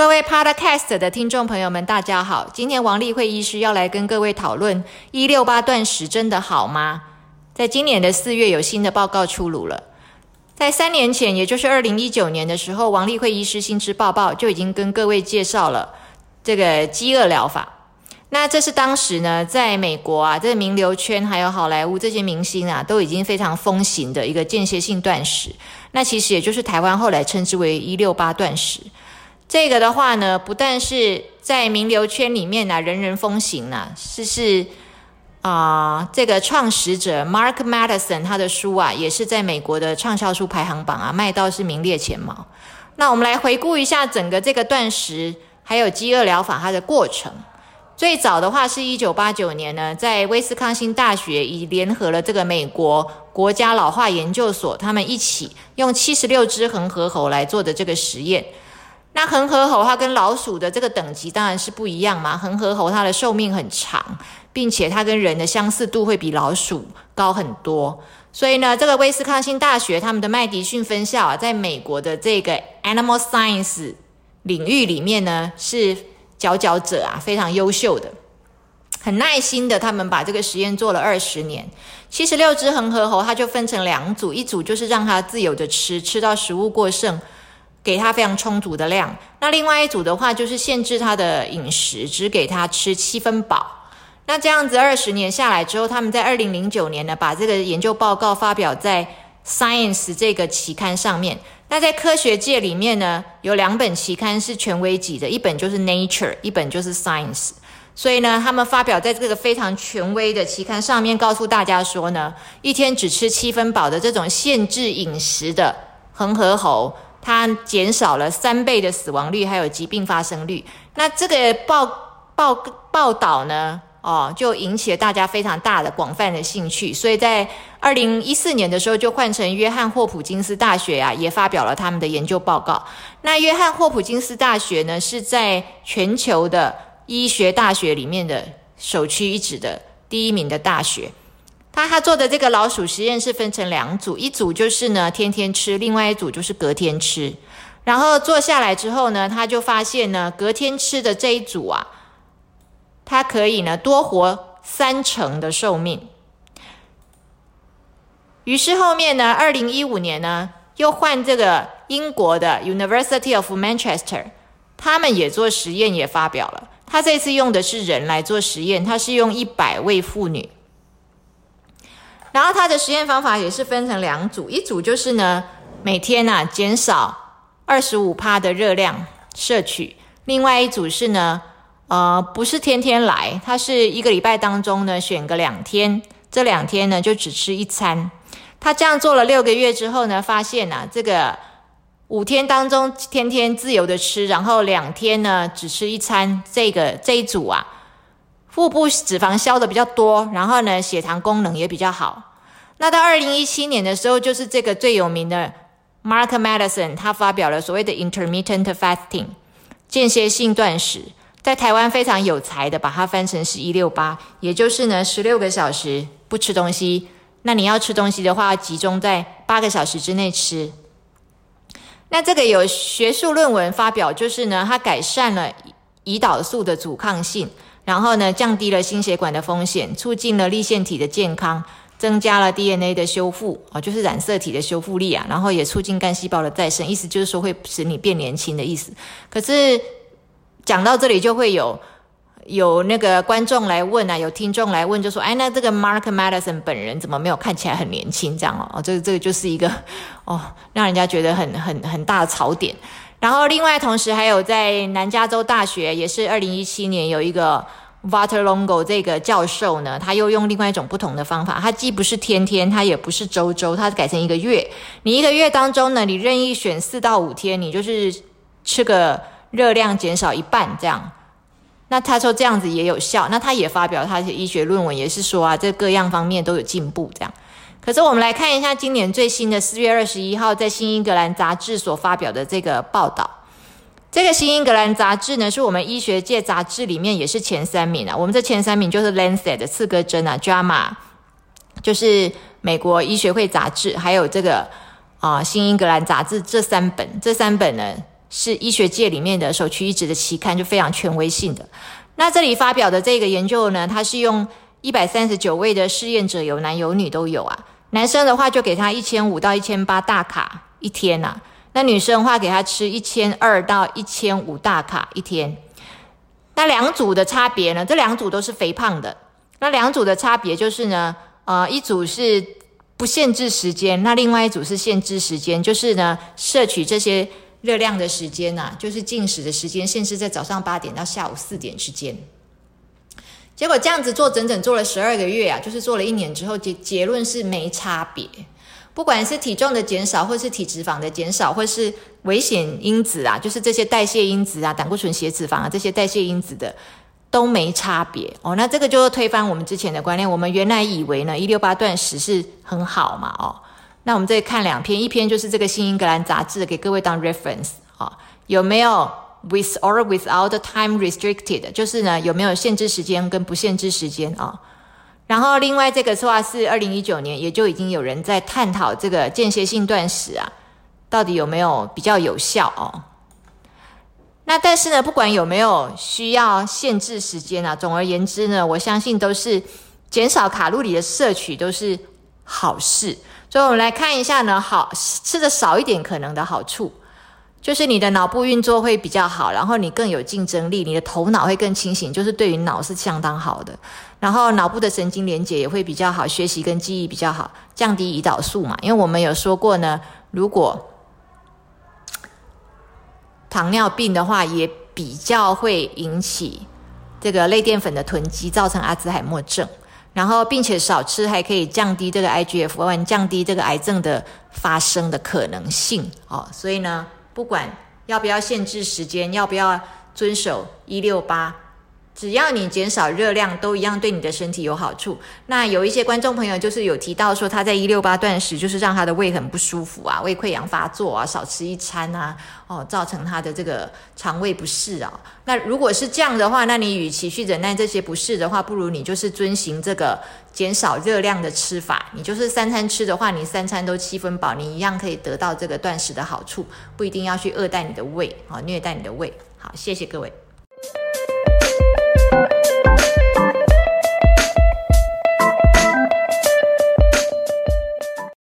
各位 Podcast 的听众朋友们，大家好。今天王丽慧医师要来跟各位讨论一六八断食真的好吗？在今年的四月有新的报告出炉了。在三年前，也就是二零一九年的时候，王丽慧医师新知报报就已经跟各位介绍了这个饥饿疗法。那这是当时呢，在美国啊，这名流圈还有好莱坞这些明星啊，都已经非常风行的一个间歇性断食。那其实也就是台湾后来称之为一六八断食。这个的话呢，不但是在名流圈里面呢，人人风行呢，是是啊，这个创始者 Mark Madison 他的书啊，也是在美国的畅销书排行榜啊，卖到是名列前茅。那我们来回顾一下整个这个断食还有饥饿疗法它的过程。最早的话是一九八九年呢，在威斯康星大学以联合了这个美国国家老化研究所，他们一起用七十六只恒河猴来做的这个实验。那恒河猴它跟老鼠的这个等级当然是不一样嘛。恒河猴它的寿命很长，并且它跟人的相似度会比老鼠高很多。所以呢，这个威斯康星大学他们的麦迪逊分校啊，在美国的这个 animal science 领域里面呢，是佼佼者啊，非常优秀的。很耐心的，他们把这个实验做了二十年。七十六只恒河猴，它就分成两组，一组就是让它自由的吃，吃到食物过剩。给他非常充足的量，那另外一组的话就是限制他的饮食，只给他吃七分饱。那这样子二十年下来之后，他们在二零零九年呢，把这个研究报告发表在 Science 这个期刊上面。那在科学界里面呢，有两本期刊是权威级的，一本就是 Nature，一本就是 Science。所以呢，他们发表在这个非常权威的期刊上面，告诉大家说呢，一天只吃七分饱的这种限制饮食的恒河猴。它减少了三倍的死亡率，还有疾病发生率。那这个报报报道呢，哦，就引起了大家非常大的广泛的兴趣。所以在二零一四年的时候，就换成约翰霍普金斯大学啊，也发表了他们的研究报告。那约翰霍普金斯大学呢，是在全球的医学大学里面的首屈一指的第一名的大学。他他做的这个老鼠实验是分成两组，一组就是呢天天吃，另外一组就是隔天吃。然后做下来之后呢，他就发现呢，隔天吃的这一组啊，它可以呢多活三成的寿命。于是后面呢，二零一五年呢，又换这个英国的 University of Manchester，他们也做实验，也发表了。他这次用的是人来做实验，他是用一百位妇女。然后他的实验方法也是分成两组，一组就是呢每天呐减少二十五帕的热量摄取，另外一组是呢呃不是天天来，他是一个礼拜当中呢选个两天，这两天呢就只吃一餐。他这样做了六个月之后呢，发现呐这个五天当中天天自由的吃，然后两天呢只吃一餐，这个这一组啊。腹部脂肪消的比较多，然后呢，血糖功能也比较好。那到二零一七年的时候，就是这个最有名的 Mark Madison，他发表了所谓的 intermittent fasting 间歇性断食，在台湾非常有才的把它翻成是一六八，也就是呢十六个小时不吃东西。那你要吃东西的话，集中在八个小时之内吃。那这个有学术论文发表，就是呢，它改善了胰岛素的阻抗性。然后呢，降低了心血管的风险，促进了立腺体的健康，增加了 DNA 的修复啊，就是染色体的修复力啊。然后也促进干细胞的再生，意思就是说会使你变年轻的意思。可是讲到这里，就会有有那个观众来问啊，有听众来问，就说：“哎，那这个 Mark Madison 本人怎么没有看起来很年轻？这样哦，这个这个就是一个哦，让人家觉得很很很大的槽点。”然后，另外同时还有在南加州大学，也是二零一七年有一个 Water Longo 这个教授呢，他又用另外一种不同的方法，他既不是天天，他也不是周周，他改成一个月。你一个月当中呢，你任意选四到五天，你就是吃个热量减少一半这样。那他说这样子也有效，那他也发表他的医学论文，也是说啊，这各样方面都有进步这样。可是我们来看一下今年最新的四月二十一号在《新英格兰杂志》所发表的这个报道。这个《新英格兰杂志》呢，是我们医学界杂志里面也是前三名啊。我们这前三名就是《Lancet》的刺格针啊，《JAMA》就是美国医学会杂志，还有这个啊《新英格兰杂志》这三本，这三本呢是医学界里面的首屈一指的期刊，就非常权威性的。那这里发表的这个研究呢，它是用一百三十九位的试验者，有男有女都有啊。男生的话就给他一千五到一千八大卡一天呐，那女生的话给他吃一千二到一千五大卡一天。那两组的差别呢？这两组都是肥胖的。那两组的差别就是呢，呃，一组是不限制时间，那另外一组是限制时间，就是呢，摄取这些热量的时间呐，就是进食的时间限制在早上八点到下午四点之间。结果这样子做整整做了十二个月啊，就是做了一年之后结结论是没差别，不管是体重的减少，或是体脂肪的减少，或是危险因子啊，就是这些代谢因子啊，胆固醇、血脂肪啊这些代谢因子的都没差别哦。那这个就推翻我们之前的观念，我们原来以为呢一六八断食是很好嘛哦。那我们再看两篇，一篇就是这个《新英格兰杂志》给各位当 reference 啊，有没有？With or without time restricted，就是呢有没有限制时间跟不限制时间啊？然后另外这个话是二零一九年，也就已经有人在探讨这个间歇性断食啊，到底有没有比较有效哦？那但是呢，不管有没有需要限制时间啊，总而言之呢，我相信都是减少卡路里的摄取都是好事。所以我们来看一下呢，好吃的少一点可能的好处。就是你的脑部运作会比较好，然后你更有竞争力，你的头脑会更清醒，就是对于脑是相当好的。然后脑部的神经连接也会比较好，学习跟记忆比较好，降低胰岛素嘛。因为我们有说过呢，如果糖尿病的话，也比较会引起这个类淀粉的囤积，造成阿兹海默症。然后并且少吃还可以降低这个 IGF-1，降低这个癌症的发生的可能性哦。所以呢。不管要不要限制时间，要不要遵守一六八，只要你减少热量，都一样对你的身体有好处。那有一些观众朋友就是有提到说，他在一六八断食，就是让他的胃很不舒服啊，胃溃疡发作啊，少吃一餐啊，哦，造成他的这个肠胃不适啊。那如果是这样的话，那你与其去忍耐这些不适的话，不如你就是遵循这个减少热量的吃法。你就是三餐吃的话，你三餐都七分饱，你一样可以得到这个断食的好处，不一定要去饿待你的胃啊，虐待你的胃。好，谢谢各位。